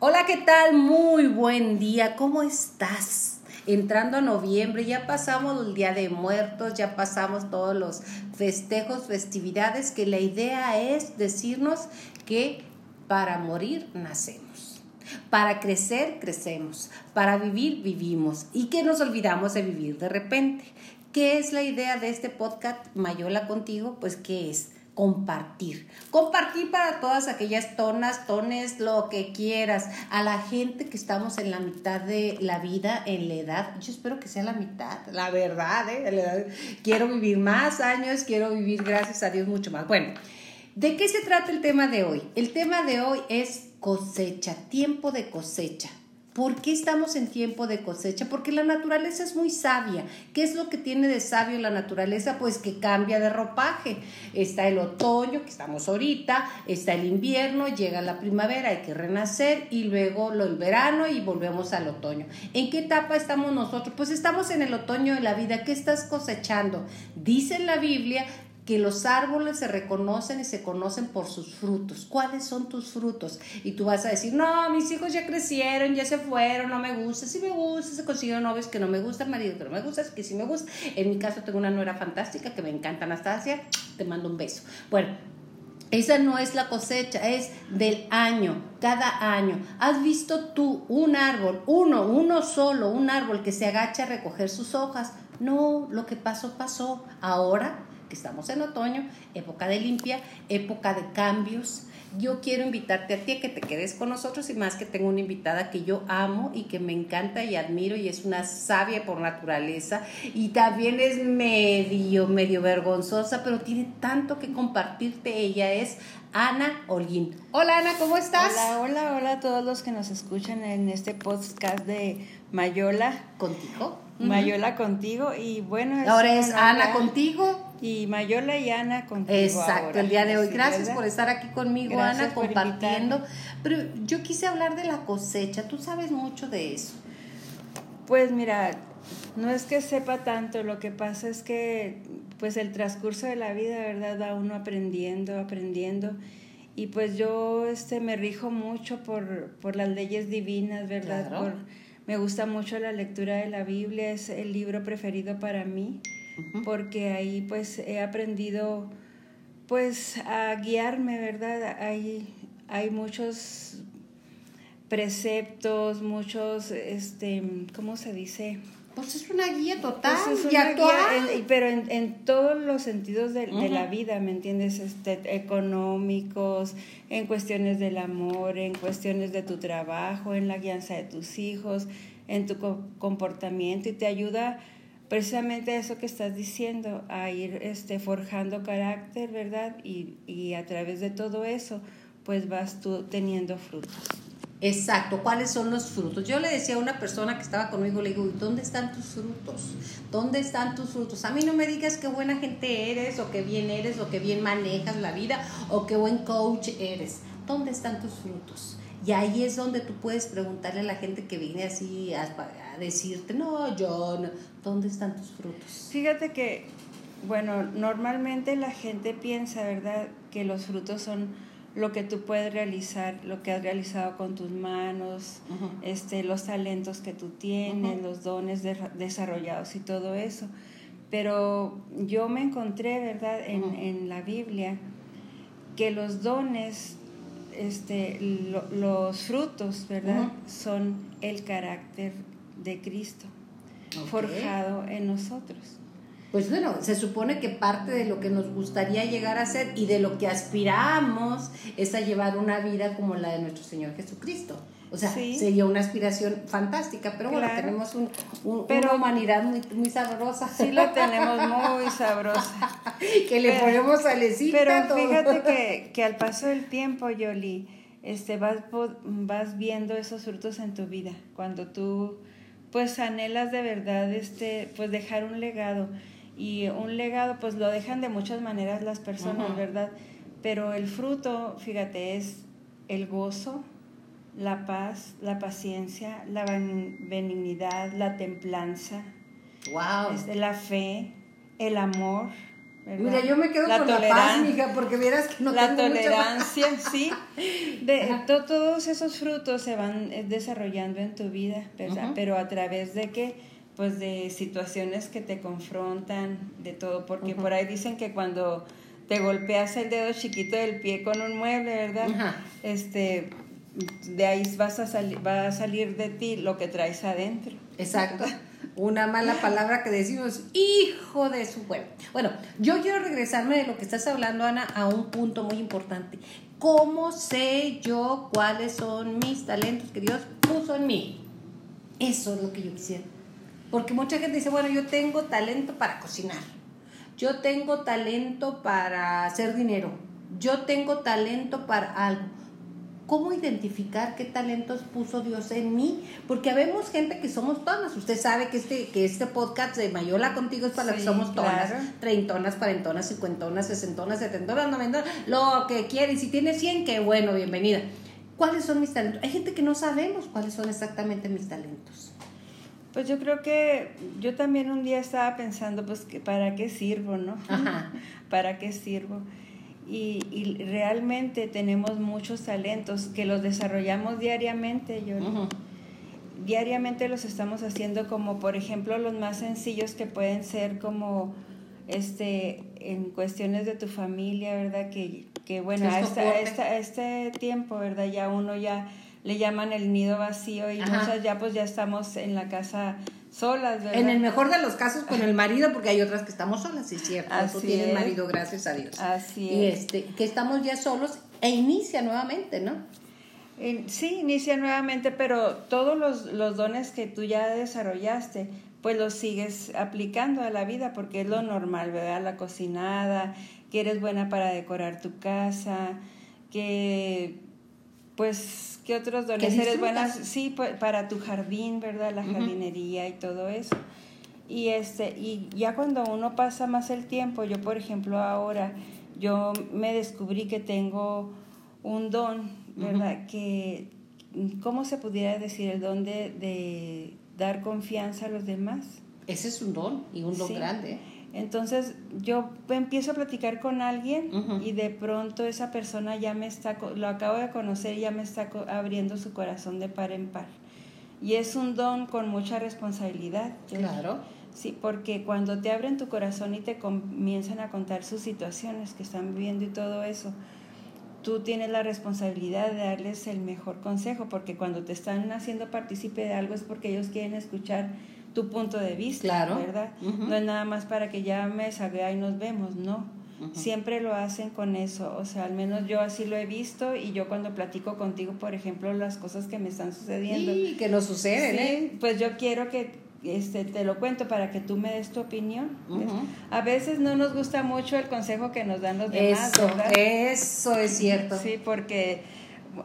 Hola, ¿qué tal? Muy buen día. ¿Cómo estás? Entrando a noviembre, ya pasamos el Día de Muertos, ya pasamos todos los festejos, festividades, que la idea es decirnos que para morir nacemos. Para crecer, crecemos. Para vivir, vivimos. ¿Y que nos olvidamos de vivir de repente? ¿Qué es la idea de este podcast Mayola contigo? Pues que es compartir. Compartir para todas aquellas tonas, tones, lo que quieras. A la gente que estamos en la mitad de la vida, en la edad. Yo espero que sea la mitad, la verdad, ¿eh? Quiero vivir más años, quiero vivir, gracias a Dios, mucho más. Bueno, ¿de qué se trata el tema de hoy? El tema de hoy es cosecha, tiempo de cosecha. ¿Por qué estamos en tiempo de cosecha? Porque la naturaleza es muy sabia. ¿Qué es lo que tiene de sabio la naturaleza? Pues que cambia de ropaje. Está el otoño, que estamos ahorita, está el invierno, llega la primavera, hay que renacer y luego el verano y volvemos al otoño. ¿En qué etapa estamos nosotros? Pues estamos en el otoño de la vida. ¿Qué estás cosechando? Dice en la Biblia que los árboles se reconocen y se conocen por sus frutos. ¿Cuáles son tus frutos? Y tú vas a decir, no, mis hijos ya crecieron, ya se fueron, no me gusta, sí me gusta, se consiguieron novios que no me gustan, marido que no me gusta, que sí me gusta. En mi caso tengo una nuera fantástica que me encanta, Anastasia, te mando un beso. Bueno, esa no es la cosecha, es del año, cada año. ¿Has visto tú un árbol, uno, uno solo, un árbol que se agacha a recoger sus hojas? No, lo que pasó, pasó. Ahora estamos en otoño, época de limpia, época de cambios. Yo quiero invitarte a ti a que te quedes con nosotros y más que tengo una invitada que yo amo y que me encanta y admiro y es una sabia por naturaleza y también es medio, medio vergonzosa, pero tiene tanto que compartirte. Ella es Ana Holguín. Hola Ana, ¿cómo estás? Hola, hola, hola a todos los que nos escuchan en este podcast de Mayola. ¿Contigo? Mayola contigo y bueno. Ahora es Ana contigo. Y Mayola y Ana contigo. Exacto, el día de hoy. Gracias por estar aquí conmigo, Ana, compartiendo. Pero yo quise hablar de la cosecha. Tú sabes mucho de eso. Pues mira, no es que sepa tanto, lo que pasa es que pues el transcurso de la vida, ¿verdad? Va uno aprendiendo, aprendiendo. Y pues yo este, me rijo mucho por, por las leyes divinas, ¿verdad? Por, me gusta mucho la lectura de la Biblia, es el libro preferido para mí, porque ahí pues he aprendido pues a guiarme, ¿verdad? Hay, hay muchos preceptos, muchos, este, ¿cómo se dice? Pues es una guía total pues y actual. pero en, en, todos los sentidos de, de, la vida, ¿me entiendes? Este, económicos, en cuestiones del amor, en cuestiones de tu trabajo, en la guianza de tus hijos, en tu comportamiento y te ayuda precisamente eso que estás diciendo, a ir este, forjando carácter, ¿verdad? Y, y a través de todo eso, pues vas tú teniendo frutos. Exacto, ¿cuáles son los frutos? Yo le decía a una persona que estaba conmigo, le digo, ¿dónde están tus frutos? ¿Dónde están tus frutos? A mí no me digas qué buena gente eres, o qué bien eres, o qué bien manejas la vida, o qué buen coach eres. ¿Dónde están tus frutos? Y ahí es donde tú puedes preguntarle a la gente que viene así a, decirte, no, yo, no. ¿dónde están tus frutos? Fíjate que, bueno, normalmente la gente piensa, ¿verdad?, que los frutos son lo que tú puedes realizar, lo que has realizado con tus manos, este, los talentos que tú tienes, los dones desarrollados y todo eso. Pero yo me encontré, ¿verdad?, en, en la Biblia, que los dones, este, los frutos, ¿verdad?, son el carácter de Cristo, forjado en nosotros pues bueno, se supone que parte de lo que nos gustaría llegar a ser y de lo que aspiramos es a llevar una vida como la de nuestro Señor Jesucristo. O sea, sería una aspiración fantástica, pero bueno, tenemos un, una humanidad muy, muy sabrosa. Sí, la tenemos muy sabrosa. que le ponemos alecita. Pero fíjate que, que al paso del tiempo, Yoli, este, vas, vas viendo esos frutos en tu vida. Cuando tú, pues, anhelas de verdad, este, pues, dejar un legado y un legado pues lo dejan de muchas maneras las personas, ¿verdad? Pero el fruto, fíjate, es el gozo, la paz, la paciencia, la benignidad, la templanza, wow. la fe, el amor, Mira, yo me quedo con la paz, mija, porque vieras que no La tolerancia, sí. De, todos esos frutos se van eh, desarrollando en tu vida, ¿verdad? Pero a través de que, pues de situaciones que te confrontan, de todo, porque por ahí dicen que cuando te golpeas el dedo chiquito del pie con un mueble, ¿verdad? Este, de ahí vas a salir, va a salir de ti lo que traes adentro. Exacto una mala palabra que decimos, hijo de su bueno. Bueno, yo quiero regresarme de lo que estás hablando, Ana, a un punto muy importante. ¿Cómo sé yo cuáles son mis talentos que Dios puso en mí? Eso es lo que yo quisiera. Porque mucha gente dice, bueno, yo tengo talento para cocinar. Yo tengo talento para hacer dinero. Yo tengo talento para algo ¿Cómo identificar qué talentos puso Dios en mí? Porque habemos gente que somos todas. Usted sabe que este, que este podcast de Mayola contigo es para que somos todas. Treintonas, cuarentonas, cincuentonas, sesentonas, setentonas, noventonas, lo que quiere. Y si tiene cien, qué bueno, bienvenida. ¿Cuáles son mis talentos? Hay gente que no sabemos cuáles son exactamente mis talentos. Pues yo creo que yo también un día estaba pensando, pues, que ¿para qué sirvo, no? ¿Para qué sirvo? Y, y, realmente tenemos muchos talentos que los desarrollamos diariamente. Yo, Diariamente los estamos haciendo como, por ejemplo, los más sencillos que pueden ser como este en cuestiones de tu familia, ¿verdad? Que, que bueno, a, esta, este tiempo, ¿verdad? Ya uno ya le llaman el nido vacío y muchas ya pues ya estamos en la casa solas, ¿verdad? En el mejor de los casos con el marido, porque hay otras que estamos solas, sí es cierto. Así Tú tienes marido, gracias a Dios. Así y este, que estamos ya solos e inicia nuevamente, ¿no? Sí, inicia nuevamente, pero todos los, los dones que tú ya desarrollaste, pues los sigues aplicando a la vida porque es lo normal, ¿verdad? La cocinada, que eres buena para decorar tu casa, que pues ¿Qué otros dones eres buenas? Sí, para tu jardín, ¿verdad? La jardinería y todo eso. Y, este, y ya cuando uno pasa más el tiempo, yo por ejemplo ahora, yo me descubrí que tengo un don, ¿verdad? Que, ¿cómo se pudiera decir? El don de, de, dar confianza a los demás. Ese es un don y un don grande. Entonces yo empiezo a platicar con alguien y de pronto esa persona ya me está, lo acabo de conocer y ya me está abriendo su corazón de par en par. Y es un don con mucha responsabilidad. Claro. Sí, porque cuando te abren tu corazón y te comienzan a contar sus situaciones que están viviendo y todo eso, tú tienes la responsabilidad de darles el mejor consejo, porque cuando te están haciendo partícipe de algo es porque ellos quieren escuchar tu punto de vista, ¿verdad? No es nada más para que ya me salga y nos vemos, no. Siempre lo hacen con eso, o sea, al menos yo así lo he visto y yo cuando platico contigo, por ejemplo, las cosas que me están sucediendo. Sí, que nos suceden, ¿eh? Pues yo quiero que este, te lo cuento para que tú me des tu opinión. A veces no nos gusta mucho el consejo que nos dan los demás, eso, Eso es cierto. Sí, porque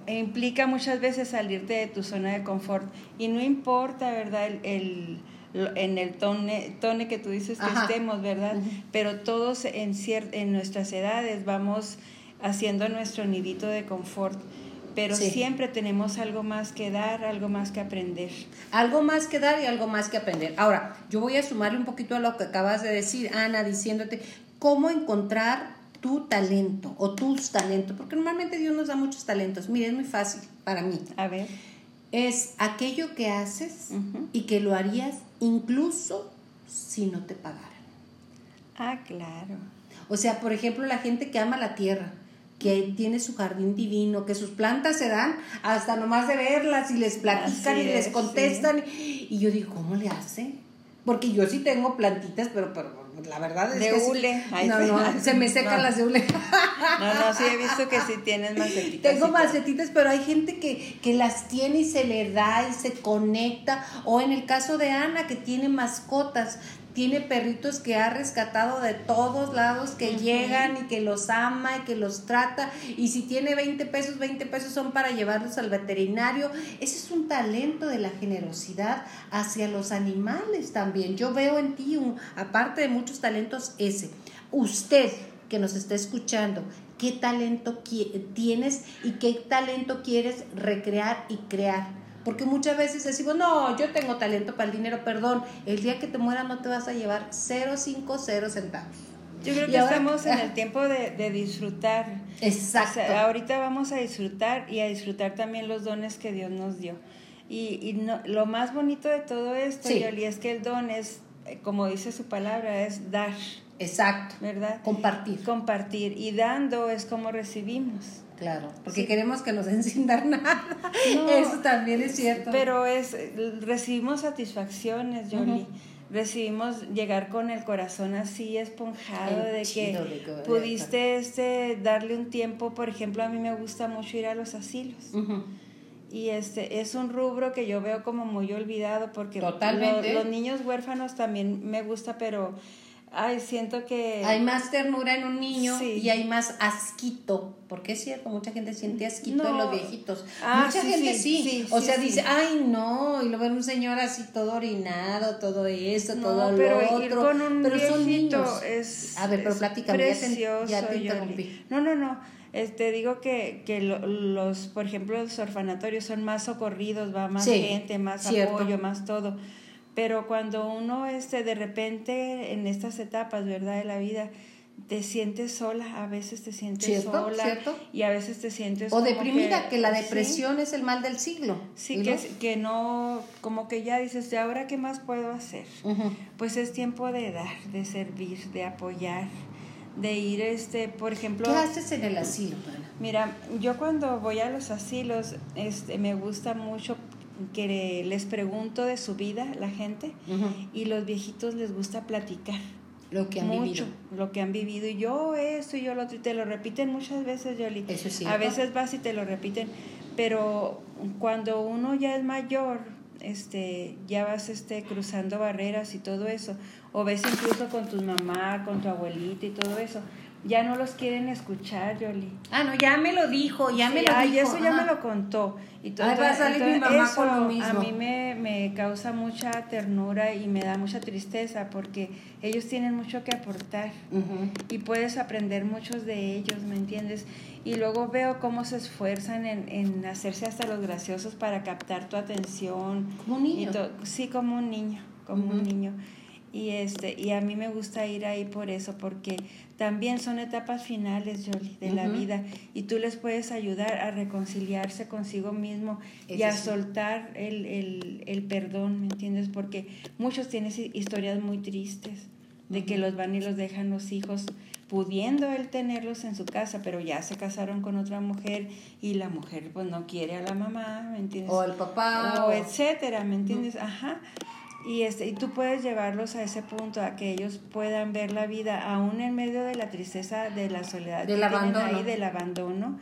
implica muchas veces salirte de tu zona de confort y no importa, ¿verdad? el en el tone, tone que tú dices que estemos, ¿verdad? Pero todos en, en nuestras edades vamos haciendo nuestro nidito de confort pero siempre tenemos algo más que dar, algo más que aprender. Algo más que dar y algo más que aprender. Ahora, yo voy a sumarle un poquito a lo que acabas de decir, Ana, diciéndote cómo encontrar tu talento o tus talentos, porque normalmente Dios nos da muchos talentos. Mire, es muy fácil para mí. A ver. Es aquello que haces y que lo harías incluso si no te pagaran. Ah, claro. O sea, por ejemplo, la gente que ama la tierra, que tiene su jardín divino, que sus plantas se dan hasta nomás de verlas y les platican y les contestan. Y yo digo, ¿cómo le hace? Porque yo sí tengo plantitas, pero, pero la verdad es de que... hule. no, no, se me secan las de hule. no, no, sí he visto que sí tienes macetitas. Tengo macetitas, pero hay gente que, que las tiene y se le da y se conecta. O en el caso de Ana, que tiene mascotas, tiene perritos que ha rescatado de todos lados, que llegan y que los ama y que los trata. Y si tiene 20 pesos, 20 pesos son para llevarlos al veterinario. Ese es un talento de la generosidad hacia los animales también. Yo veo en ti, un, aparte de muchos talentos, ese. Usted que nos está escuchando, ¿qué talento tienes y qué talento quieres recrear y crear? Porque muchas veces decimos, no, yo tengo talento para el dinero, perdón, el día que te mueras no te vas a llevar 0,50 centavos. Yo creo que estamos en el tiempo de, de disfrutar. Exacto. ahorita vamos a disfrutar y a disfrutar también los dones que Dios nos dio. Y, y no, lo más bonito de todo esto, Yoli, es que el don es, eh, como dice su palabra, es dar. Exacto. ¿Verdad? Compartir. Compartir. Y dando es como recibimos. Claro, porque queremos que nos den sin dar nada. Eso también es cierto. Pero es, recibimos satisfacciones, Yoli. Recibimos llegar con el corazón así esponjado de que pudiste este, darle un tiempo. Por ejemplo, a mí me gusta mucho ir a los asilos. Y este es un rubro que yo veo como muy olvidado porque los niños huérfanos también me gusta, pero Ay, siento que... Hay más ternura en un niño y hay más asquito, porque es cierto, mucha gente siente asquito en los viejitos. Ah, mucha gente sí, o sea, dice, ay, no, y lo ven un señor así todo orinado, todo eso, todo pero lo otro. Con un pero son niños. Es, A ver, pero pláticame, ya te, interrumpí. No, no, no. Este, digo que, que los, por ejemplo, los orfanatorios son más socorridos, va más gente, más apoyo, más todo pero cuando uno este, de repente en estas etapas, ¿verdad? De la vida, te sientes sola, a veces te sientes sola y a veces te sientes o deprimida, que, la depresión es el mal del siglo. Sí, que, que no, como que ya dices, ¿de ahora qué más puedo hacer? Pues es tiempo de dar, de servir, de apoyar, de ir, este, por ejemplo... ¿Qué haces en el asilo, Mira, yo cuando voy a los asilos, este, me gusta mucho que les pregunto de su vida la gente y los viejitos les gusta platicar. Lo que han mucho, lo que han vivido. Y yo esto y yo lo otro. Y te lo repiten muchas veces, Yoli. A veces vas y te lo repiten. Pero cuando uno ya es mayor, este, ya vas este, cruzando barreras y todo eso. O ves incluso con tu mamá, con tu abuelita y todo eso ya no los quieren escuchar, Yoli. Ah, no, ya me lo dijo, ya me lo ay, dijo. eso ya me lo contó. Y todo, va a salir mi mamá con lo mismo. A mí me, me, causa mucha ternura y me da mucha tristeza porque ellos tienen mucho que aportar y puedes aprender muchos de ellos, ¿me entiendes? Y luego veo cómo se esfuerzan en, en hacerse hasta los graciosos para captar tu atención. Como un niño. sí, como un niño, como un niño. Y, este, y a mí me gusta ir ahí por eso, porque también son etapas finales, Jolie, de la vida. Y tú les puedes ayudar a reconciliarse consigo mismo y a soltar el, el, el, perdón, ¿me entiendes? Porque muchos tienen historias muy tristes de que los van y los dejan los hijos pudiendo él tenerlos en su casa, pero ya se casaron con otra mujer y la mujer pues no quiere a la mamá, ¿me entiendes? O al papá. O, etcétera, ¿me entiendes? Ajá. Y, este, y tú puedes llevarlos a ese punto, a que ellos puedan ver la vida, aún en medio de la tristeza, de la soledad del abandono. ahí, del abandono,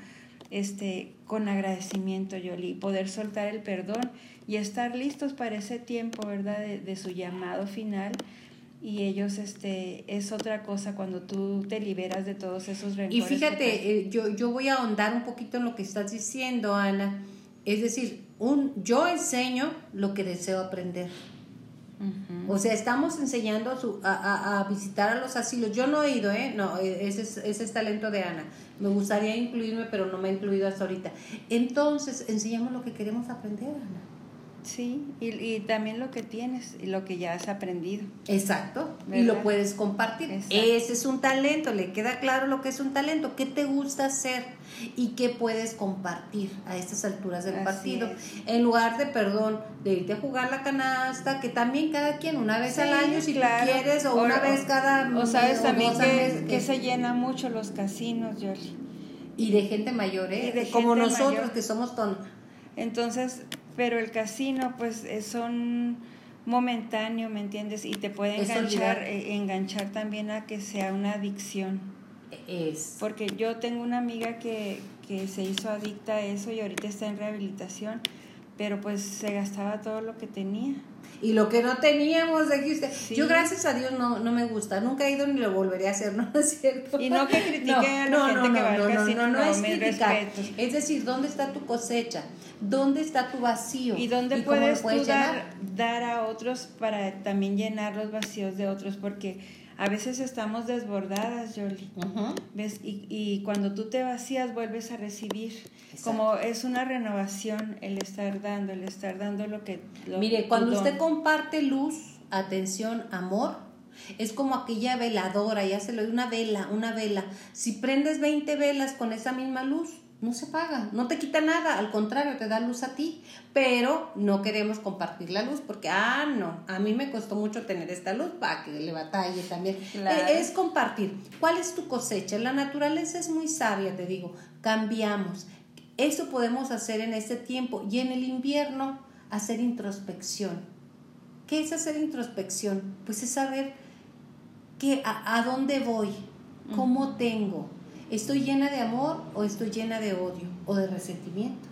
este, con agradecimiento, Yoli, poder soltar el perdón y estar listos para ese tiempo, ¿verdad?, de, su llamado final. Y ellos, este, es otra cosa cuando tú te liberas de todos esos rencores. Y fíjate, eh, yo, yo voy a ahondar un poquito en lo que estás diciendo, Ana. Es decir, un, yo enseño lo que deseo aprender. O sea, estamos enseñando a, a, visitar a los asilos. Yo no he ido, ¿eh? No, ese es, ese es talento de Ana. Me gustaría incluirme, pero no me he incluido hasta ahorita. Entonces, enseñamos lo que queremos aprender, Ana. Sí, y, y, también lo que tienes y lo que ya has aprendido. Exacto, y lo puedes compartir. Ese es un talento, le queda claro lo que es un talento, qué te gusta hacer y qué puedes compartir a estas alturas del partido. En lugar de, perdón, de irte a jugar la canasta, que también cada quien, una vez al año si quieres, o, una vez cada... O sabes también que, que, se llena mucho los casinos. Y de gente mayor, ¿eh? Como nosotros que somos ton... Entonces, pero el casino pues son momentáneo, ¿me entiendes? Y te puede enganchar, eh, enganchar también a que sea una adicción. Es. Porque yo tengo una amiga que, que se hizo adicta a eso y ahorita está en rehabilitación, pero pues se gastaba todo lo que tenía y lo que no teníamos, aquí usted. Yo gracias a Dios no, no me gusta, nunca he ido ni lo volveré a hacer, ¿no es cierto? Y no que critique a la no, gente que va al casino, no, no, es criticar. Es decir, ¿dónde está tu cosecha? ¿Dónde está tu vacío? ¿Y dónde puedes, puedes dar, dar a otros para también llenar los vacíos de otros? Porque a veces estamos desbordadas, Jolie. ¿Ves? Y, y, cuando tú te vacías, vuelves a recibir. Como es una renovación el estar dando, el estar dando lo que... Mire, cuando usted comparte luz, atención, amor, Es como aquella veladora, ya se lo una vela, una vela. Si prendes 20 velas con esa misma luz, no se paga, no te quita nada, al contrario, te da luz a ti, pero no queremos compartir la luz porque, ah, no, a mí me costó mucho tener esta luz para que le batalle también. Eh, es compartir. ¿Cuál es tu cosecha? La naturaleza es muy sabia, te digo, cambiamos. Eso podemos hacer en este tiempo y en el invierno hacer introspección. ¿Qué es hacer introspección? Pues es saber que a, dónde voy, cómo tengo, ¿Estoy llena de amor o estoy llena de odio o de resentimiento?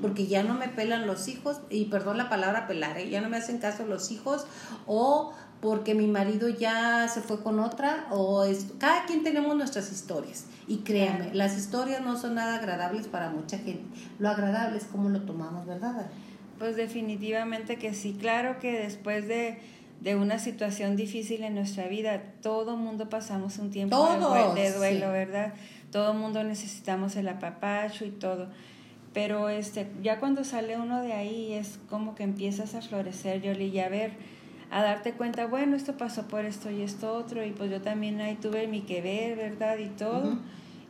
Porque ya no me pelan los hijos, y perdón la palabra pelar, ¿eh? ya no me hacen caso los hijos, o porque mi marido ya se fue con otra, o esto. cada quien tenemos nuestras historias. Y créame, las historias no son nada agradables para mucha gente. Lo agradable es cómo lo tomamos, ¿verdad? Pues definitivamente que sí, claro que después de de una situación difícil en nuestra vida, todo mundo pasamos un tiempo de, duelo, ¿verdad? Todo mundo necesitamos el apapacho y todo. Pero este, ya cuando sale uno de ahí es como que empiezas a florecer, Yoli, y a ver, a darte cuenta, bueno, esto pasó por esto y esto otro, y pues yo también ahí tuve mi que ver, ¿verdad? Y todo.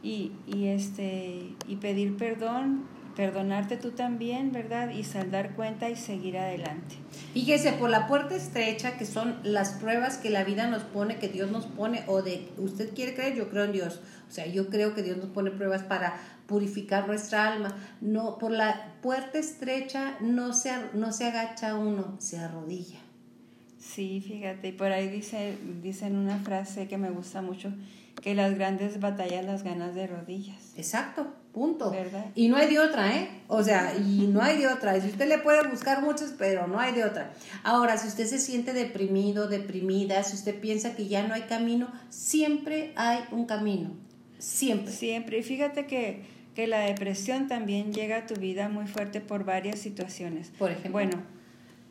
y, y, este, y pedir perdón perdonarte tú también, ¿verdad? Y saldar cuenta y seguir adelante. Fíjese, por la puerta estrecha, que son las pruebas que la vida nos pone, que Dios nos pone, o de usted quiere creer, yo creo en Dios. O sea, yo creo que Dios nos pone pruebas para purificar nuestra alma. No, por la puerta estrecha no se, no se agacha uno, se arrodilla. Sí, fíjate, y por ahí dice, dicen una frase que me gusta mucho, que las grandes batallas las ganas de rodillas. Exacto, punto. ¿verdad? Y no hay de otra, ¿eh? O sea, y no hay de otra. Y usted le puede buscar muchos, pero no hay de otra. Ahora, si usted se siente deprimido, deprimida, si usted piensa que ya no hay camino, siempre hay un camino. Siempre. Siempre. Y fíjate que, que la depresión también llega a tu vida muy fuerte por varias situaciones. Por ejemplo. Bueno,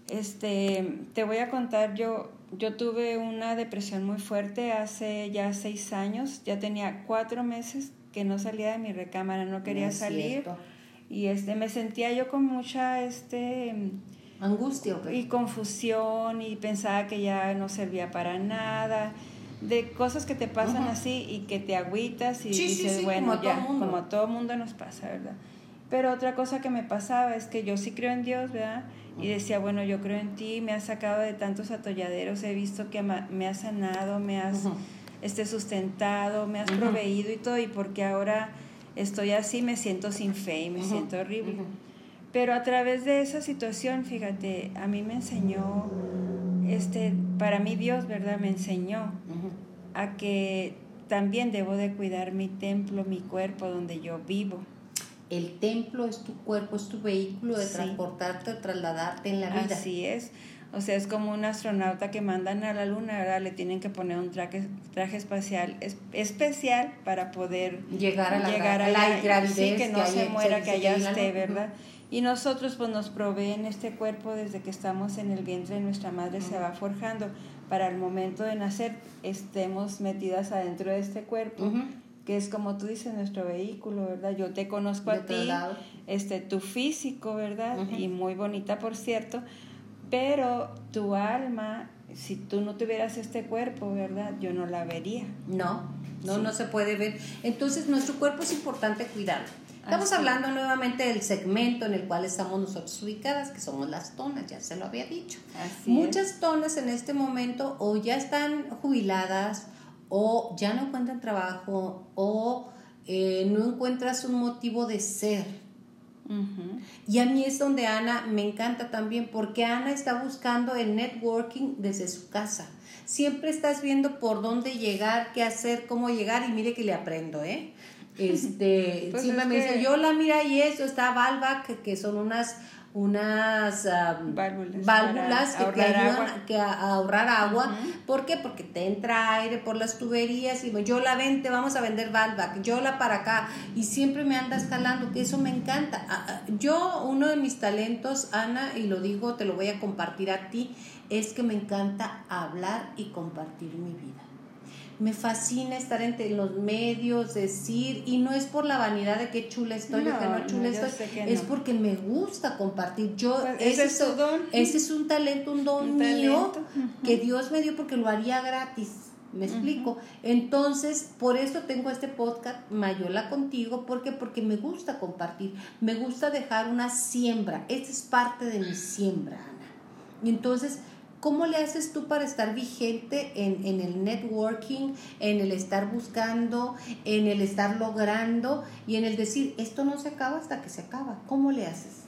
este, te voy a contar, yo, yo tuve una depresión muy fuerte hace ya seis años, ya tenía cuatro meses que no salía de mi recámara, no quería salir. Y este, me sentía yo con mucha este, angustia y confusión y pensaba que ya no servía para nada de cosas que te pasan así y que te agüitas y dices, bueno, ya, como a todo mundo nos pasa, ¿verdad? Pero otra cosa que me pasaba es que yo sí creo en Dios, ¿verdad? Y decía, bueno, yo creo en ti, me has sacado de tantos atolladeros, he visto que me has sanado, me has este, sustentado, me has proveído y todo, y porque ahora estoy así me siento sin fe y me siento horrible. Pero a través de esa situación, fíjate, a mí me enseñó, este, para mí Dios, ¿verdad? Me enseñó a que también debo de cuidar mi templo, mi cuerpo donde yo vivo el templo es tu cuerpo, es tu vehículo de transportarte, trasladarte en la vida. Así es. O sea, es como un astronauta que mandan a la luna, ¿verdad? Le tienen que poner un traje, traje espacial especial para poder llegar a la, llegar a la, gravidez. Sí, que no se muera, que allá esté, ¿verdad? Y nosotros pues nos proveen este cuerpo desde que estamos en el vientre de nuestra madre, se va forjando. Para el momento de nacer estemos metidas adentro de este cuerpo que es como tú dices, nuestro vehículo, ¿verdad? Yo te conozco a ti, este, tu físico, ¿verdad? Y muy bonita, por cierto, pero tu alma, si tú no tuvieras este cuerpo, ¿verdad? Yo no la vería. No, no, no se puede ver. Entonces, nuestro cuerpo es importante cuidarlo. Estamos hablando nuevamente del segmento en el cual estamos nosotros ubicadas, que somos las tonas, ya se lo había dicho. Muchas tonas en este momento o ya están jubiladas o ya no encuentran trabajo o eh, no encuentras un motivo de ser. Y a mí es donde Ana me encanta también porque Ana está buscando el networking desde su casa. Siempre estás viendo por dónde llegar, qué hacer, cómo llegar y mire que le aprendo, ¿eh? Este, pues siempre me dice, yo la mira y eso, está Valvac, que son unas unas válvulas, que te ayudan Que a, ahorrar agua. ¿Por qué? Porque te entra aire por las tuberías y yo la vente, vamos a vender Valvac, yo la para acá y siempre me anda escalando, que eso me encanta. Yo, uno de mis talentos, Ana, y lo digo, te lo voy a compartir a ti, es que me encanta hablar y compartir mi vida. Me fascina estar entre los medios, decir, y no es por la vanidad de qué chula estoy o que no chula estoy, es porque me gusta compartir. Yo, pues, ese, es, don. ese es un talento, un don mío que Dios me dio porque lo haría gratis. ¿Me explico? Entonces, por eso tengo este podcast Mayola contigo, porque porque me gusta compartir, me gusta dejar una siembra. Esta es parte de mi siembra, Ana. Y entonces, ¿cómo le haces tú para estar vigente en, en el networking, en el estar buscando, en el estar logrando y en el decir, esto no se acaba hasta que se acaba? ¿Cómo le haces?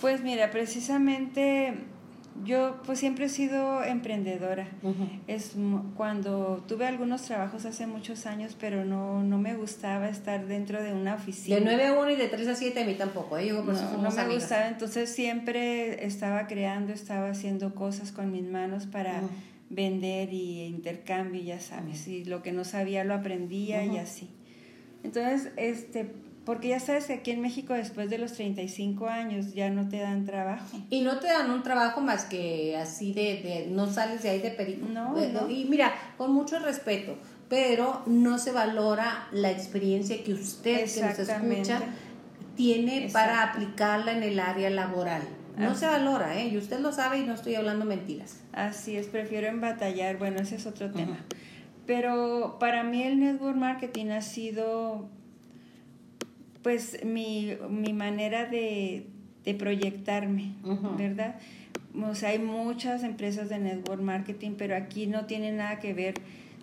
Pues mira, precisamente yo pues siempre he sido emprendedora. Es cuando tuve algunos trabajos hace muchos años, pero no, no me gustaba estar dentro de una oficina. De 9 a 1 y de 3 a 7 a mí tampoco, ¿eh? no, me gustaba, entonces siempre estaba creando, estaba haciendo cosas con mis manos para vender y intercambio, ya sabes, y lo que no sabía lo aprendía y así. Entonces, este, porque ya sabes que aquí en México después de los 35 años ya no te dan trabajo. Y no te dan un trabajo más que así de, de no sales de ahí de perico. No, Y mira, con mucho respeto, pero no se valora la experiencia que usted que nos escucha tiene para aplicarla en el área laboral. No se valora, ¿eh? Y usted lo sabe y no estoy hablando mentiras. Así es, prefiero embatallar. Bueno, ese es otro tema. Pero para mí el network marketing ha sido pues mi, mi manera de, de proyectarme, ¿verdad? O sea, hay muchas empresas de network marketing, pero aquí no tiene nada que ver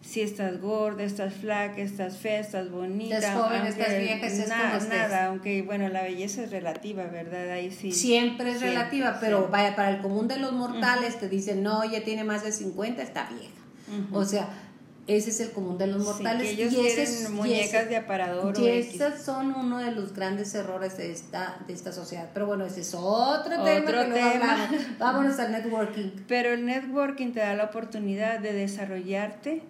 si estás gorda, estás flaca, estás fea, estás bonita. Estás joven, estás vieja, es nada, nada, aunque bueno, la belleza es relativa, ¿verdad? Ahí sí. Siempre es relativa, pero vaya, para el común de los mortales te dicen, no, ya tiene más de 50, está vieja. O sea, ese es el común de los mortales. y ellos muñecas de aparador. Y esos son uno de los grandes errores de esta, de esta sociedad. Pero bueno, ese es otro, tema. Que Vámonos al networking. Pero el networking te da la oportunidad de desarrollarte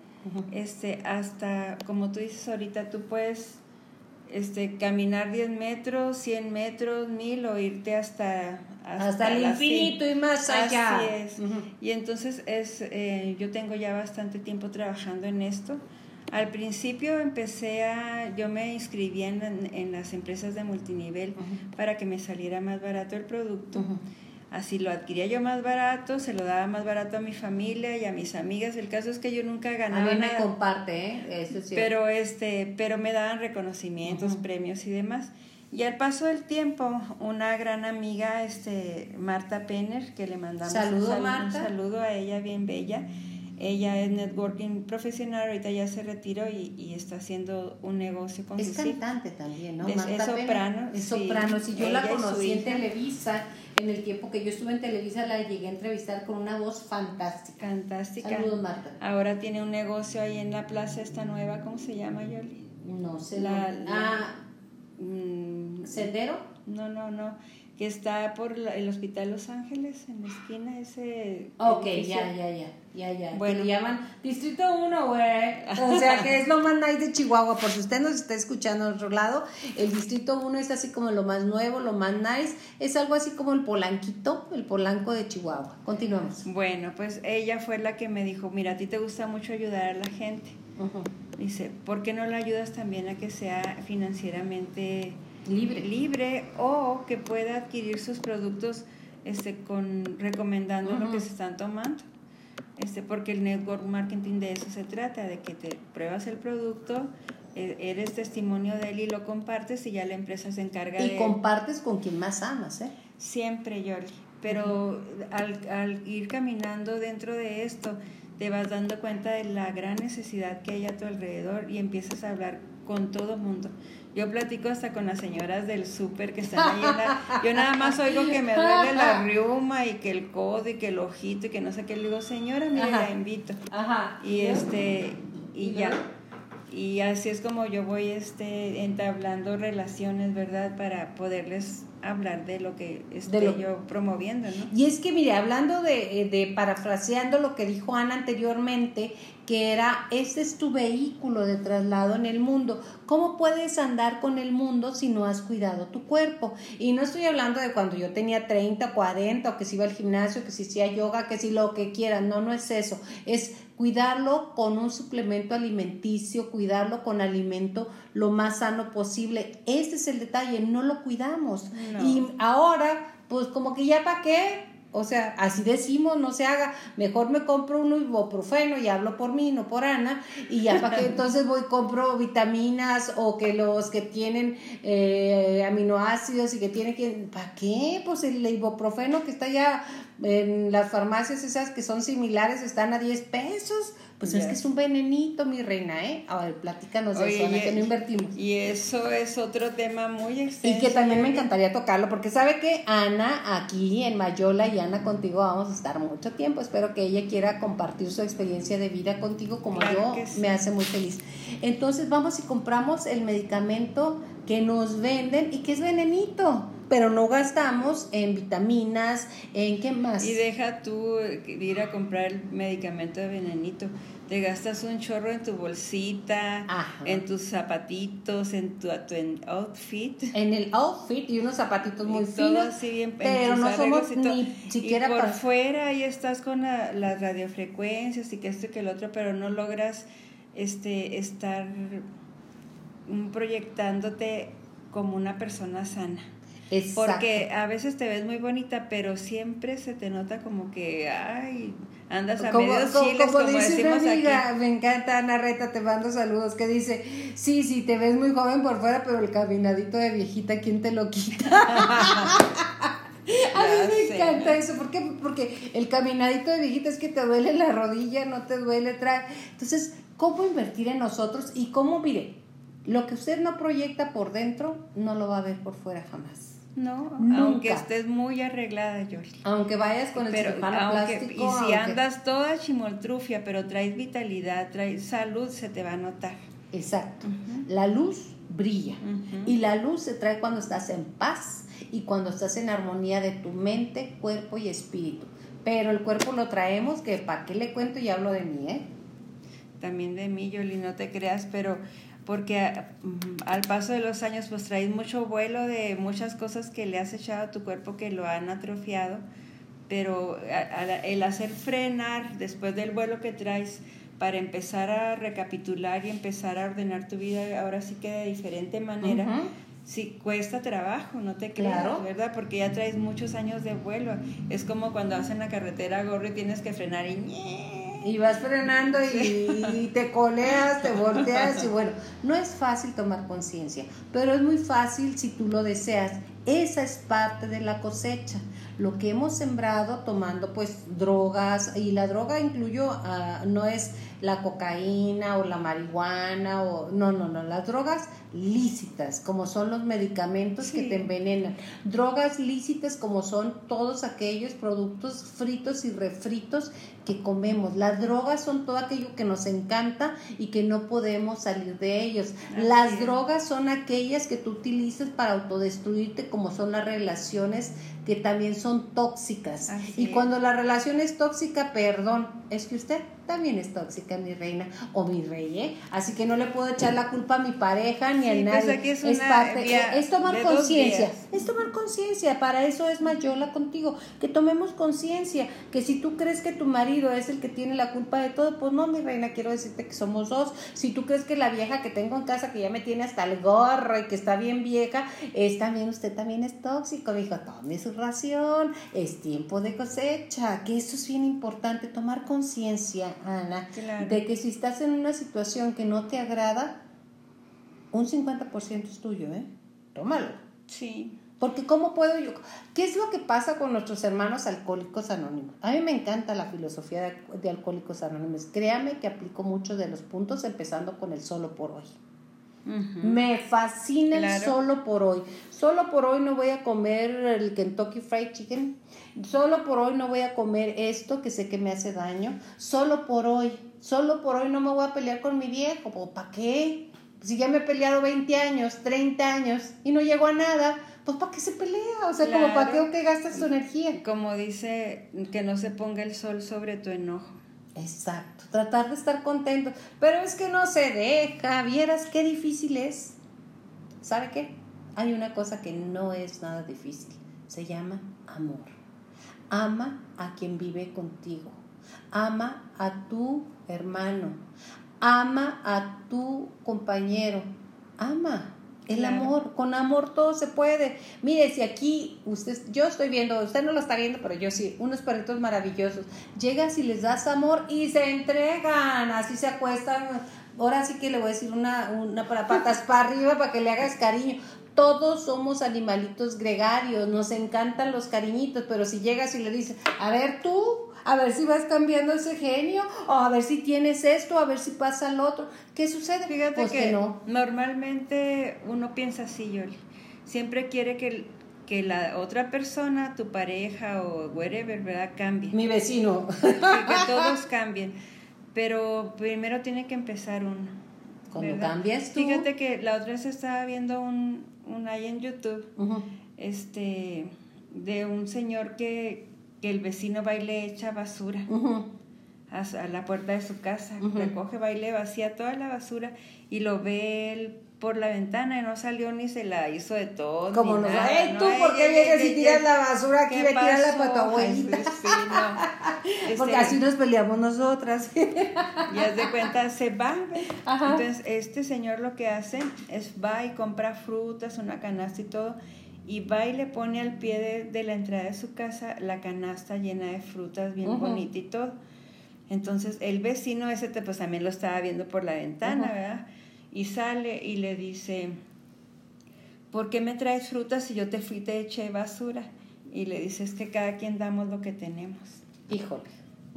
este, hasta, como tú dices ahorita, tú puedes este, caminar 10 metros, 100 metros, 1000 o irte hasta... Hasta, el infinito y más allá. Así es. Y entonces es, eh, yo tengo ya bastante tiempo trabajando en esto. Al principio empecé a, yo me inscribí en, en las empresas de multinivel para que me saliera más barato el producto. Así lo adquiría yo más barato, se lo daba más barato a mi familia y a mis amigas. El caso es que yo nunca ganaba a mí me comparte, ¿eh? Eso sí. Pero, este, pero me daban reconocimientos, premios y demás. Y al paso del tiempo, una gran amiga, este, Marta Penner, que le mandamos saludo, un, un saludo a ella, bien bella. Ella es networking profesional, ahorita ya se retiró y, y está haciendo un negocio con Es cantante también, ¿no? Es, soprano. Es soprano. Si yo la conocí en Televisa, en el tiempo que yo estuve en Televisa, la llegué a entrevistar con una voz fantástica. Fantástica. Saludos, Marta. Ahora tiene un negocio ahí en la plaza esta nueva, ¿cómo se llama, Yoli? No sé. La, ah, mm, ¿Sendero? No, no, no que está por el Hospital Los Ángeles, en la esquina ese... Ok, ya, ya, ya, ya, ya. Bueno, llaman Distrito 1, güey. O sea, que es lo más nice de Chihuahua. Por si usted nos está escuchando al otro lado, el Distrito 1 es así como lo más nuevo, lo más nice. Es algo así como el Polanquito, el Polanco de Chihuahua. Continuamos. Bueno, pues ella fue la que me dijo, mira, a ti te gusta mucho ayudar a la gente. Dice, ¿por qué no la ayudas también a que sea financieramente libre. libre o que pueda adquirir sus productos este, con, recomendando lo que se están tomando. Este, porque el network marketing de eso se trata, de que te pruebas el producto, e, eres testimonio de él y lo compartes y ya la empresa se encarga de... Y compartes con quien más amas, ¿eh? Siempre, Yoli. Pero al, al ir caminando dentro de esto, te vas dando cuenta de la gran necesidad que hay a tu alrededor y empiezas a hablar con todo mundo. Yo platico hasta con las señoras del súper que están ahí. yo nada más oigo que me duele la riuma y que el codo y que el ojito y que no sé qué. Le digo, señora, mire, la invito. Ajá. Y este, y ya. Y así es como yo voy este, entablando relaciones, ¿verdad? Para poderles hablar de lo que estoy yo promoviendo, ¿no? Y es que, mire, hablando de, eh, de parafraseando lo que dijo Ana anteriormente, que era, este es tu vehículo de traslado en el mundo. ¿Cómo puedes andar con el mundo si no has cuidado tu cuerpo? Y no estoy hablando de cuando yo tenía 30, 40, o que si iba al gimnasio, que si hacía yoga, que si lo que quieran. No, no es eso. Es cuidarlo con un suplemento alimenticio, cuidarlo con alimento lo más sano posible. Este es el detalle, no lo cuidamos. Y ahora, pues como que ya para qué, o sea, así decimos, no se haga. Mejor me compro un ibuprofeno y hablo por mí, no por Ana. Y ya para que entonces voy compro vitaminas o que los que tienen eh, aminoácidos y que tienen que... ¿Para qué? Pues el ibuprofeno que está ya en las farmacias esas que son similares están a 10 pesos. Pues es que es un venenito, mi reina, ¿eh? A ver, platícanos de eso, que no invertimos. Y eso es otro tema muy extenso. Y que también me encantaría tocarlo, porque sabe que Ana, aquí en Mayola y Ana contigo vamos a estar mucho tiempo. Espero que ella quiera compartir su experiencia de vida contigo, como yo, me hace muy feliz. Entonces vamos y compramos el medicamento que nos venden y que es venenito pero no gastamos en vitaminas, en qué más. Y deja tú ir a comprar el medicamento de venenito. Te gastas un chorro en tu bolsita, en tus zapatitos, en tu, outfit. En el outfit y unos zapatitos muy finos. pero no somos ni siquiera y por fuera ahí estás con las radiofrecuencias y que esto y que el otro, pero no logras este estar proyectándote como una persona sana. Porque a veces te ves muy bonita, pero siempre se te nota como que, ay, andas a como, medios chiles, como, dice una amiga, Me encanta, Ana Reta, te mando saludos, que dice, sí, sí, te ves muy joven por fuera, pero el caminadito de viejita, ¿quién te lo quita? A mí me encanta eso. ¿Por qué? Porque el caminadito de viejita es que te duele la rodilla, no te duele traer. Entonces, ¿cómo invertir en nosotros? Y cómo, mire, lo que usted no proyecta por dentro, no lo va a ver por fuera jamás. No, aunque estés muy arreglada, Yoli. Aunque vayas con el pero, plástico. Y si andas toda chimoltrufia, pero traes vitalidad, traes salud, se te va a notar. Exacto. La luz brilla. Y la luz se trae cuando estás en paz y cuando estás en armonía de tu mente, cuerpo y espíritu. Pero el cuerpo lo traemos, que para qué le cuento y hablo de mí, ¿eh? También de mí, Yoli, no te creas, pero porque mm, al paso de los años pues traes mucho vuelo de muchas cosas que le has echado a tu cuerpo que lo han atrofiado, pero el hacer frenar después del vuelo que traes para empezar a recapitular y empezar a ordenar tu vida ahora sí que de diferente manera. Sí, cuesta trabajo, no te creas, ¿verdad? Porque ya traes muchos años de vuelo. Es como cuando vas en la carretera gorro y tienes que frenar y y vas frenando y, te coleas, te volteas y bueno, no es fácil tomar conciencia, pero es muy fácil si tú lo deseas. Esa es parte de la cosecha. Lo que hemos sembrado tomando pues drogas y la droga incluyo, ah, no es la cocaína o la marihuana o no, no, no, las drogas lícitas como son los medicamentos que te envenenan, drogas lícitas como son todos aquellos productos fritos y refritos que comemos. Las drogas son todo aquello que nos encanta y que no podemos salir de ellos. las drogas son aquellas que tú utilizas para autodestruirte como son las relaciones que también son tóxicas. y cuando la relación es tóxica, perdón, es que usted también es tóxica, mi reina o mi rey, ¿eh? Así que no le puedo echar la culpa a mi pareja ni a pues nadie. es, es, tomar conciencia, es tomar conciencia, para eso es Mayola contigo, que tomemos conciencia, que si tú crees que tu marido es el que tiene la culpa de todo, pues no, mi reina, quiero decirte que somos dos. Si tú crees que la vieja que tengo en casa, que ya me tiene hasta el gorro y que está bien vieja, es también, usted también es tóxico, dijo, tome su ración, es tiempo de cosecha, que eso es bien importante, tomar conciencia, Ana, de que si estás en una situación que no te agrada, un 50% es tuyo, ¿eh? Tómalo. Sí. Porque ¿cómo puedo yo? ¿Qué es lo que pasa con nuestros hermanos alcohólicos anónimos? A mí me encanta la filosofía de, alcohólicos anónimos. Créame que aplico muchos de los puntos empezando con el solo por hoy. Me fascina el solo por hoy. Solo por hoy no voy a comer el Kentucky Fried Chicken. Solo por hoy no voy a comer esto que sé que me hace daño. Solo por hoy. Solo por hoy no me voy a pelear con mi viejo. ¿Para qué? Si ya me he peleado 20 años, 30 años y no llego a nada, pues ¿para qué se pelea? O sea, como ¿para qué, qué gastas tu energía? Como dice, que no se ponga el sol sobre tu enojo. Exacto, tratar de estar contento. Pero es que no se deja, vieras qué difícil es. ¿Sabe qué? Hay una cosa que no es nada difícil. Se llama amor. Ama a quien vive contigo. Ama a tu hermano. Ama a tu compañero. Ama. El amor, con amor todo se puede. Mire, si aquí usted, yo estoy viendo, usted no lo está viendo, pero yo sí, unos perritos maravillosos. Llegas y les das amor y se entregan, así se acuestan. Ahora sí que le voy a decir una, una para patas para arriba para que le hagas cariño. Todos somos animalitos gregarios, nos encantan los cariñitos, pero si llegas y le dices, a ver tú, a ver si vas cambiando ese genio, o a ver si tienes esto, a ver si pasa el otro, ¿qué sucede? Fíjate pues que, no. normalmente uno piensa así, Yoli, siempre quiere que, que la otra persona, tu pareja o whatever, ¿verdad? Cambie. Mi vecino. que todos cambien, pero primero tiene que empezar uno. Cuando cambias tú. Fíjate que la otra vez estaba viendo un, un ahí en YouTube, este, de un señor que, que, el vecino va y le echa basura. a, la puerta de su casa, recoge, va y le vacía toda la basura y lo ve él por la ventana y no salió ni se la hizo de todo. Como nos ¡Ey, tú por qué vienes y tiras la basura aquí? Ve tirarla para tu abuelita. Porque así nos peleamos nosotras. y haz de cuenta, se va. Entonces, este señor lo que hace es va y compra frutas, una canasta y todo. Y va y le pone al pie de, la entrada de su casa la canasta llena de frutas, bien bonita y todo. Entonces, el vecino ese pues también lo estaba viendo por la ventana, ¿verdad? Y sale y le dice, ¿por qué me traes frutas si yo te fui te eché basura? Y le dice, es que cada quien damos lo que tenemos. Híjole,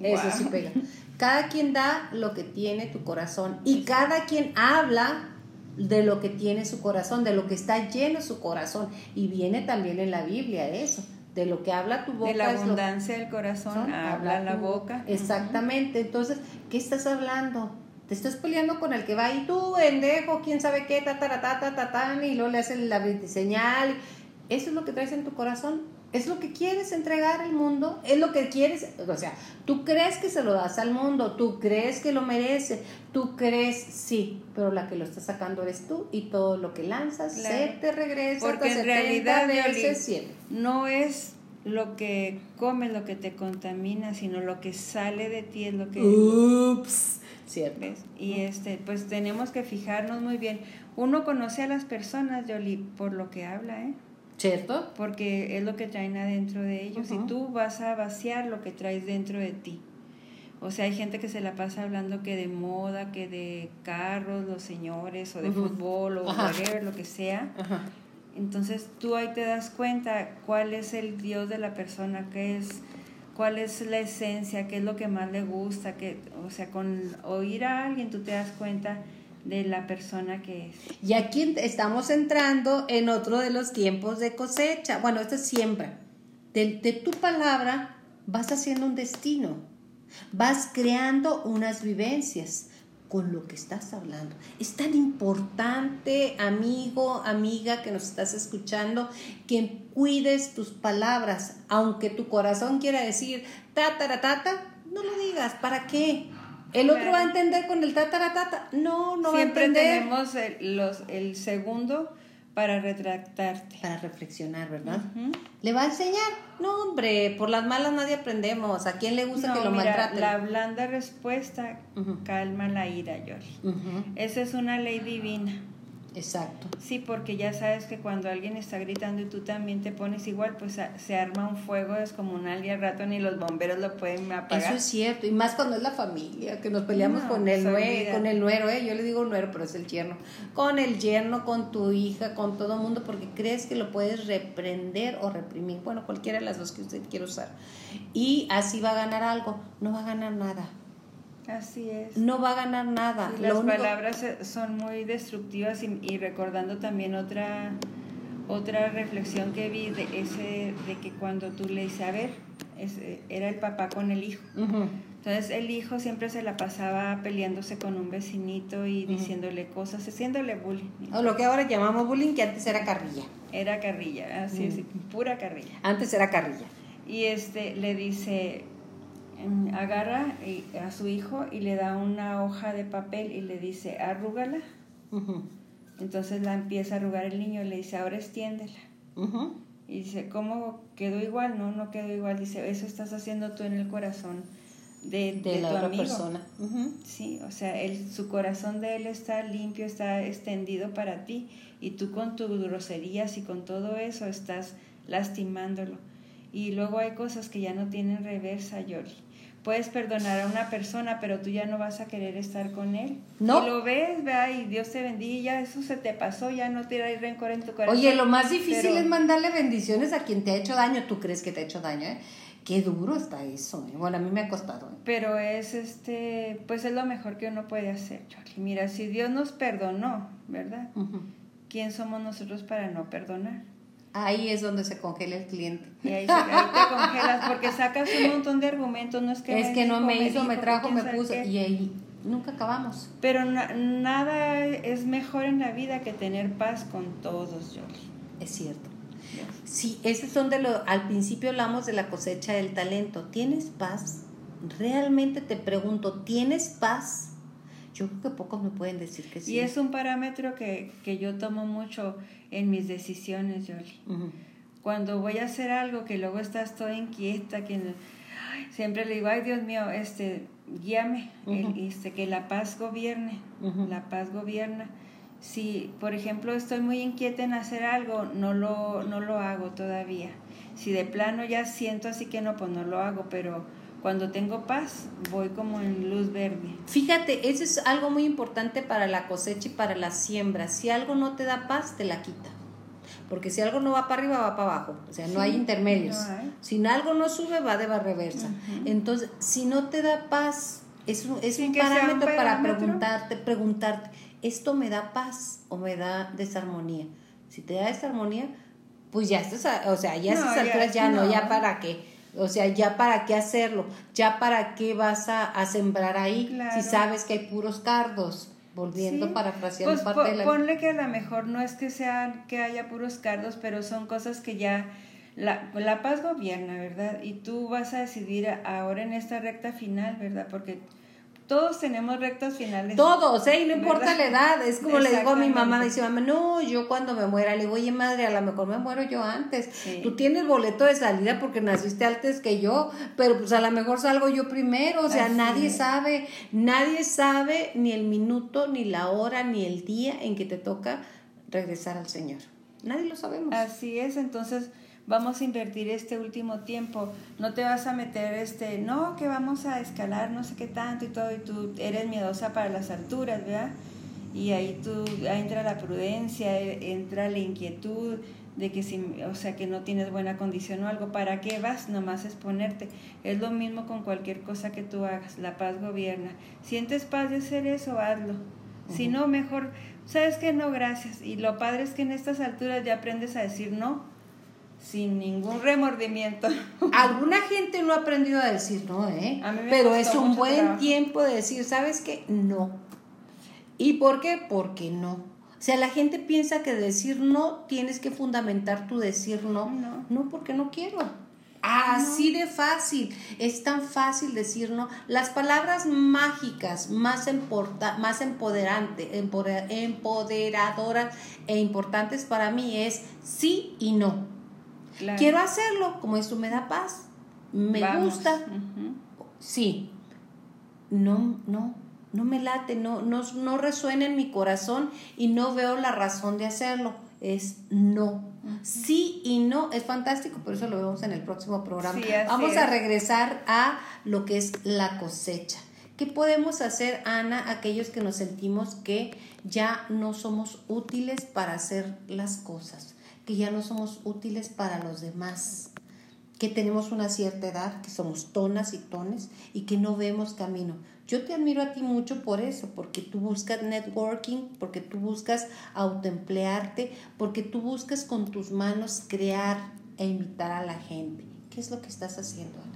eso sí pega. Cada quien da lo que tiene tu corazón y cada quien habla de lo que tiene su corazón, de lo que está lleno su corazón. Y viene también en la Biblia eso de lo que habla tu boca. De la abundancia del corazón habla, la boca. Exactamente. Entonces, ¿qué estás hablando? Te estás peleando con el que va y tú, pendejo, quién sabe qué, ta, ta, ta, ta, ta, ta, y luego le haces la señal. Eso es lo que traes en tu corazón. Es lo que quieres entregar al mundo, es lo que quieres, o sea, tú crees que se lo das al mundo, tú crees que lo merece, tú crees, sí, pero la que lo está sacando eres tú y todo lo que lanzas se te regresa. Porque en realidad no es lo que comes lo que te contamina, sino lo que sale de ti es lo que... Ups ¿cierto? Y este, pues tenemos que fijarnos muy bien. Uno conoce a las personas, Yoli, por lo que habla, ¿eh? ¿Cierto? Porque es lo que traen adentro de ellos y tú vas a vaciar lo que traes dentro de ti. O sea, hay gente que se la pasa hablando que de moda, que de carros, los señores, o de fútbol, o whatever, lo que sea. Entonces tú ahí te das cuenta cuál es el Dios de la persona, que es cuál es la esencia, qué es lo que más le gusta, que, o sea, con oír a alguien tú te das cuenta de la persona que es. Y aquí estamos entrando en otro de los tiempos de cosecha. Bueno, esto es siembra. De, de tu palabra vas haciendo un destino, vas creando unas vivencias con lo que estás hablando. Es tan importante, amigo, amiga que nos estás escuchando, que cuides tus palabras, aunque tu corazón quiera decir tata, no lo digas, ¿para qué? El otro va a entender con el tata, no, no va a entender. Siempre tenemos el, los, el segundo para retractarte. Para reflexionar, ¿verdad? ¿Le va a enseñar? No, hombre, por las malas nadie aprendemos. ¿A quién le gusta que lo mira, La blanda respuesta calma la ira, Yoli. Esa es una ley divina. Exacto. Sí, porque ya sabes que cuando alguien está gritando y tú también te pones igual, pues se arma un fuego descomunal y al rato ni los bomberos lo pueden apagar. Eso es cierto, y más cuando es la familia, que nos peleamos con el nuero, con el nuero, ¿eh? yo le digo nuero, pero es el yerno, con el yerno, con tu hija, con todo el mundo, porque crees que lo puedes reprender o reprimir, bueno, cualquiera de las dos que usted quiera usar. Y así va a ganar algo, no va a ganar nada Así es. No va a ganar nada. las palabras son muy destructivas y, recordando también otra otra reflexión que vi de ese de que cuando tú le dices, a ver, eh, era el papá con el hijo. Entonces el hijo siempre se la pasaba peleándose con un vecinito y diciéndole cosas, haciéndole bullying. O lo que ahora llamamos bullying, que antes era carrilla. Era carrilla, así es, pura carrilla. Antes era carrilla. Y este le dice, agarra a su hijo y le da una hoja de papel y le dice, arrúgala. Entonces la empieza a arrugar el niño y le dice, ahora extiéndela. Y dice, ¿cómo quedó igual? No, no quedó igual. Dice, eso estás haciendo tú en el corazón de, de, la tu otra persona. Sí, o sea, él, su corazón de él está limpio, está extendido para ti y tú con tus groserías y con todo eso estás lastimándolo. Y luego hay cosas que ya no tienen reversa, Yoli. Puedes perdonar a una persona, pero tú ya no vas a querer estar con él. No. Y lo ves, vea, y Dios te bendiga, ya eso se te pasó, ya no te hay rencor en tu corazón. Oye, lo más difícil es mandarle bendiciones a quien te ha hecho daño. Tú crees que te ha hecho daño, ¿eh? Qué duro está eso. ¿eh? Bueno, a mí me ha costado. ¿eh? Pero es este, pues es lo mejor que uno puede hacer, Charlie. Mira, si Dios nos perdonó, ¿verdad? ¿Quién somos nosotros para no perdonar? Ahí es donde se congela el cliente. Y ahí, te congelas porque sacas un montón de argumentos. No es que, es que no me hizo, me trajo, me puso. Y ahí nunca acabamos. Pero nada es mejor en la vida que tener paz con todos, Jolie. Es cierto. Sí, esos son de lo, al principio hablamos de la cosecha del talento. ¿Tienes paz? Realmente te pregunto, ¿tienes paz? Yo creo que pocos me pueden decir que sí. Y es un parámetro que, yo tomo mucho en mis decisiones, Yoli. Cuando voy a hacer algo que luego estás toda inquieta, que siempre le digo, ay Dios mío, este, guíame, este, que la paz gobierne, la paz gobierna si, por ejemplo, estoy muy inquieta en hacer algo, no lo, no lo hago todavía. Si de plano ya siento así que no, pues no lo hago, pero cuando tengo paz, voy como en luz verde. Fíjate, eso es algo muy importante para la cosecha y para la siembra. Si algo no te da paz, te la quita. Porque si algo no va para arriba, va para abajo. O sea, no hay intermedios. Si algo no sube, va de reversa. Entonces, si no te da paz, es un, es un parámetro, para preguntarte, preguntarte esto me da paz o me da desarmonía. Si te da desarmonía, pues ya estás, o sea, ya a esas ya, no, ya para qué. O sea, ya para qué hacerlo, ya para qué vas a, sembrar ahí si sabes que hay puros cardos. Volviendo para parafraseando pues parte de la... Ponle que a lo mejor no es que sea que haya puros cardos, pero son cosas que ya la, la paz gobierna, ¿verdad? Y tú vas a decidir ahora en esta recta final, ¿verdad? Porque todos tenemos rectas finales. Todos, ¿eh? Y no importa la edad. Es como le digo a mi mamá, dice, mamá, no, yo cuando me muera, le digo, oye, madre, a lo mejor me muero yo antes. Tú tienes boleto de salida porque naciste antes que yo, pero pues a lo mejor salgo yo primero. O sea, nadie sabe, nadie sabe ni el minuto, ni la hora, ni el día en que te toca regresar al Señor. Nadie lo sabemos. Así es, entonces vamos a invertir este último tiempo, no te vas a meter este, no, que vamos a escalar no sé qué tanto y todo, y tú eres miedosa para las alturas, ¿verdad? Y ahí tú, entra la prudencia, entra la inquietud de que si, o sea, que no tienes buena condición o algo, ¿para qué vas? Nomás es ponerte. Es lo mismo con cualquier cosa que tú hagas, la paz gobierna. ¿Sientes paz de hacer eso? Hazlo. Si no, mejor, ¿sabes que No, gracias. Y lo padre es que en estas alturas ya aprendes a decir no sin ningún remordimiento. Alguna gente no ha aprendido a decir no, ¿eh? Pero es un buen tiempo de decir, ¿sabes qué? No. ¿Y por qué? Porque no. O sea, la gente piensa que decir no tienes que fundamentar tu decir no. No, no porque no quiero. Así de fácil, es tan fácil decir no. Las palabras mágicas más, más empoderante, empoderadoras e importantes para mí es sí y no. Quiero hacerlo, como esto me da paz, me gusta. Sí. No, no, no me late, no, no, no resuena en mi corazón y no veo la razón de hacerlo. Es no. Sí y no es fantástico, por eso lo vemos en el próximo programa. Vamos a regresar a lo que es la cosecha. ¿Qué podemos hacer, Ana, aquellos que nos sentimos que ya no somos útiles para hacer las cosas? Que ya no somos útiles para los demás, que tenemos una cierta edad, que somos tonas y tones y que no vemos camino. Yo te admiro a ti mucho por eso, porque tú buscas networking, porque tú buscas autoemplearte, porque tú buscas con tus manos crear e invitar a la gente. ¿Qué es lo que estás haciendo, Ana?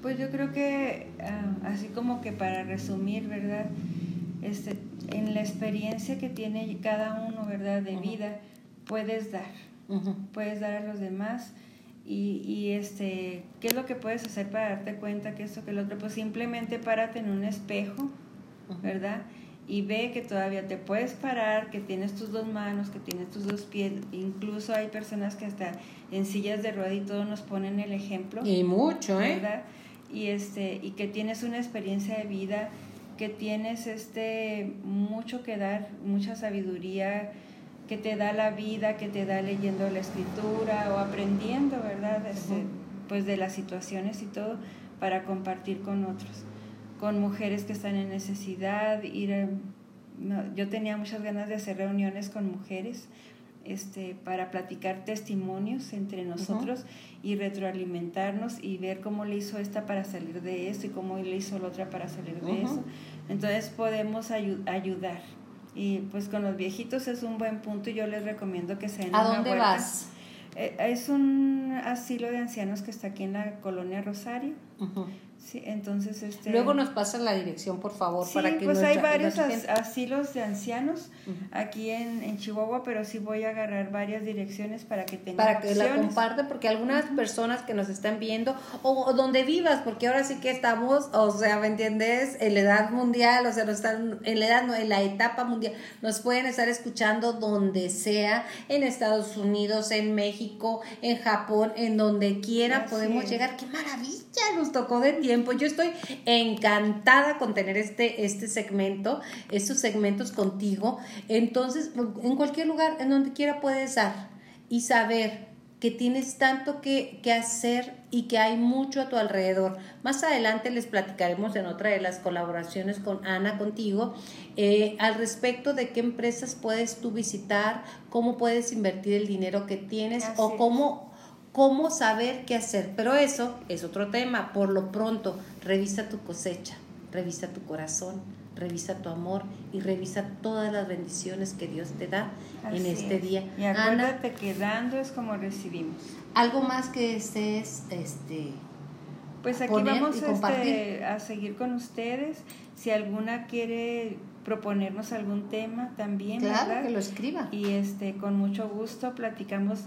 Pues yo creo que, ah, así como que para resumir, ¿verdad? Este, en la experiencia que tiene cada uno, ¿verdad? De vida, puedes dar, puedes dar a los demás. Y, y, este, ¿qué es lo que puedes hacer para darte cuenta que esto, que lo otro? Pues simplemente párate en un espejo, ¿verdad? Y ve que todavía te puedes parar, que tienes tus dos manos, que tienes tus dos pies. Incluso hay personas que hasta en sillas de rueda y todo nos ponen el ejemplo. Y mucho, ¿eh? ¿verdad? Y, este, y que tienes una experiencia de vida, que tienes este, mucho que dar, mucha sabiduría que te da la vida, que te da leyendo la escritura o aprendiendo, ¿verdad? Este, pues de las situaciones y todo para compartir con otros, con mujeres que están en necesidad, ir yo tenía muchas ganas de hacer reuniones con mujeres este, para platicar testimonios entre nosotros y retroalimentarnos y ver cómo le hizo esta para salir de eso y cómo le hizo la otra para salir de eso. Entonces podemos ayudar. Y pues con los viejitos es un buen punto y yo les recomiendo que se den ¿A dónde vas? Eh, es un asilo de ancianos que está aquí en la colonia Rosario. Sí, entonces este... Luego nos pasa la dirección, por favor, para que pues hay varios asilos de ancianos aquí en, en, Chihuahua, pero sí voy a agarrar varias direcciones para que tengan Para que la compartan, porque algunas personas que nos están viendo, o, donde vivas, porque ahora sí que estamos, o sea, ¿me entiendes? En la edad mundial, o sea, nos están, en la edad, no, en la etapa mundial, nos pueden estar escuchando donde sea, en Estados Unidos, en México, en Japón, en donde quiera podemos llegar. ¡Qué maravilla! Nos tocó de tiempo yo estoy encantada con tener este, este segmento, estos segmentos contigo. Entonces, en cualquier lugar, en donde quiera puedes dar y saber que tienes tanto que, que, hacer y que hay mucho a tu alrededor. Más adelante les platicaremos en otra de las colaboraciones con Ana, contigo, eh, al respecto de qué empresas puedes tú visitar, cómo puedes invertir el dinero que tienes o cómo cómo saber qué hacer. Pero eso es otro tema. Por lo pronto, revisa tu cosecha, revisa tu corazón, revisa tu amor y revisa todas las bendiciones que Dios te da en este día. Y acuérdate que dando es como recibimos. Algo más que desees, este. Pues aquí vamos este, a seguir con ustedes. Si alguna quiere proponernos algún tema también, claro, que lo escriba. Y este, con mucho gusto platicamos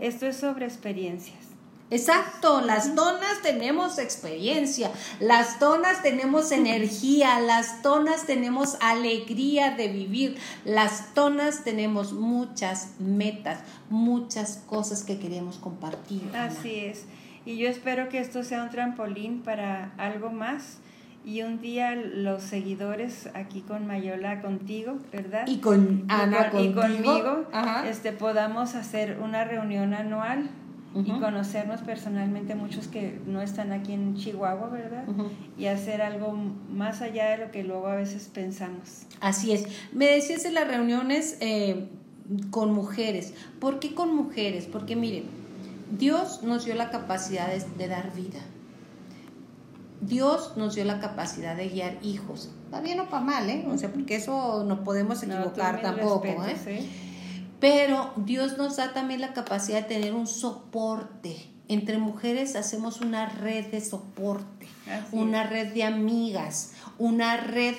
esto es sobre experiencias. Exacto, las donas tenemos experiencia, las donas tenemos energía, las donas tenemos alegría de vivir, las donas tenemos muchas metas, muchas cosas que queremos compartir. Así es, y yo espero que esto sea un trampolín para algo más y un día los seguidores aquí con Mayola contigo, ¿verdad? Y con Ana y, conmigo, este podamos hacer una reunión anual y conocernos personalmente muchos que no están aquí en Chihuahua, ¿verdad? Y hacer algo más allá de lo que luego a veces pensamos. Así es. Me decías en las reuniones eh, con mujeres. ¿Por qué con mujeres? Porque miren, Dios nos dio la capacidad de dar vida. Dios nos dio la capacidad de guiar hijos. Va bien o para mal, ¿eh? O sea, porque eso no podemos equivocar tampoco, ¿eh? Pero Dios nos da también la capacidad de tener un soporte. Entre mujeres hacemos una red de soporte, una red de amigas, una red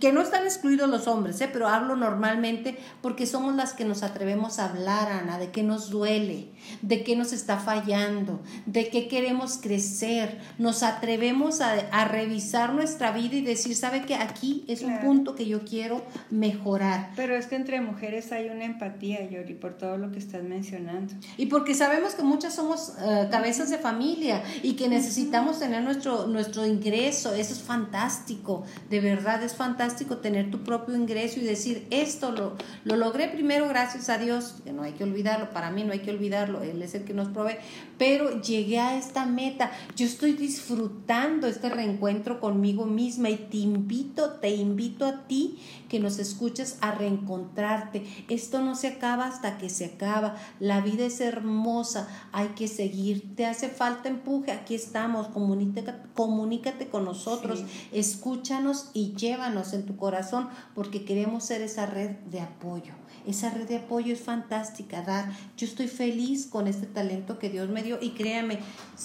que, no están excluidos los hombres, ¿eh? pero hablo normalmente porque somos las que nos atrevemos a hablar, Ana, de qué nos duele, de qué nos está fallando, de qué queremos crecer. Nos atrevemos a, revisar nuestra vida y decir, ¿sabe que aquí es un punto que yo quiero mejorar? Pero es que entre mujeres hay una empatía, Yori, por todo lo que estás mencionando. Y porque sabemos que muchas somos eh, cabezas de familia y que necesitamos tener nuestro, nuestro ingreso. Eso es fantástico, de verdad es fantástico tener tu propio ingreso y decir, esto lo, lo logré primero gracias a Dios, que no hay que olvidarlo, para mí no hay que olvidarlo, Él es el que nos provee, pero llegué a esta meta, yo estoy disfrutando este reencuentro conmigo misma y te invito, te invito a ti que nos escuches a reencontrarte. Esto no se acaba hasta que se acaba. La vida es hermosa, hay que seguir. Te hace falta empuje, aquí estamos. Comunícate, comunícate con nosotros, escúchanos y llévanos en tu corazón porque queremos ser esa red de apoyo. Esa red de apoyo es fantástica, dar. Yo estoy feliz con este talento que Dios me dio y créame,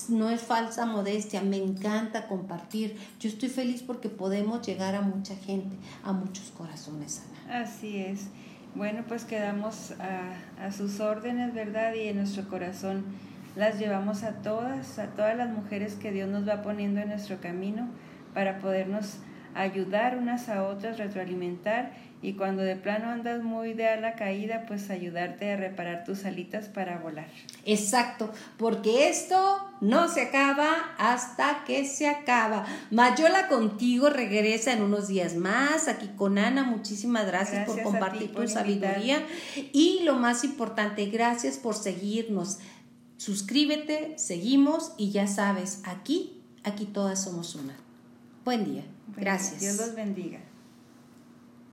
no es falsa modestia, me encanta compartir. Yo estoy feliz porque podemos llegar a mucha gente, a muchos corazones, Ana. Así es. Bueno, pues quedamos a, a sus órdenes, ¿verdad? Y en nuestro corazón las llevamos a todas, a todas las mujeres que Dios nos va poniendo en nuestro camino para podernos ayudar unas a otras, retroalimentar y cuando de plano andas muy de a la caída, pues ayudarte a reparar tus alitas para volar. Exacto, porque esto no se acaba hasta que se acaba. Mayola contigo regresa en unos días más, aquí con Ana, muchísimas gracias, por compartir tu sabiduría y lo más importante, gracias por seguirnos. Suscríbete, seguimos y ya sabes, aquí, aquí todas somos una. Buen día. Gracias. Dios los bendiga.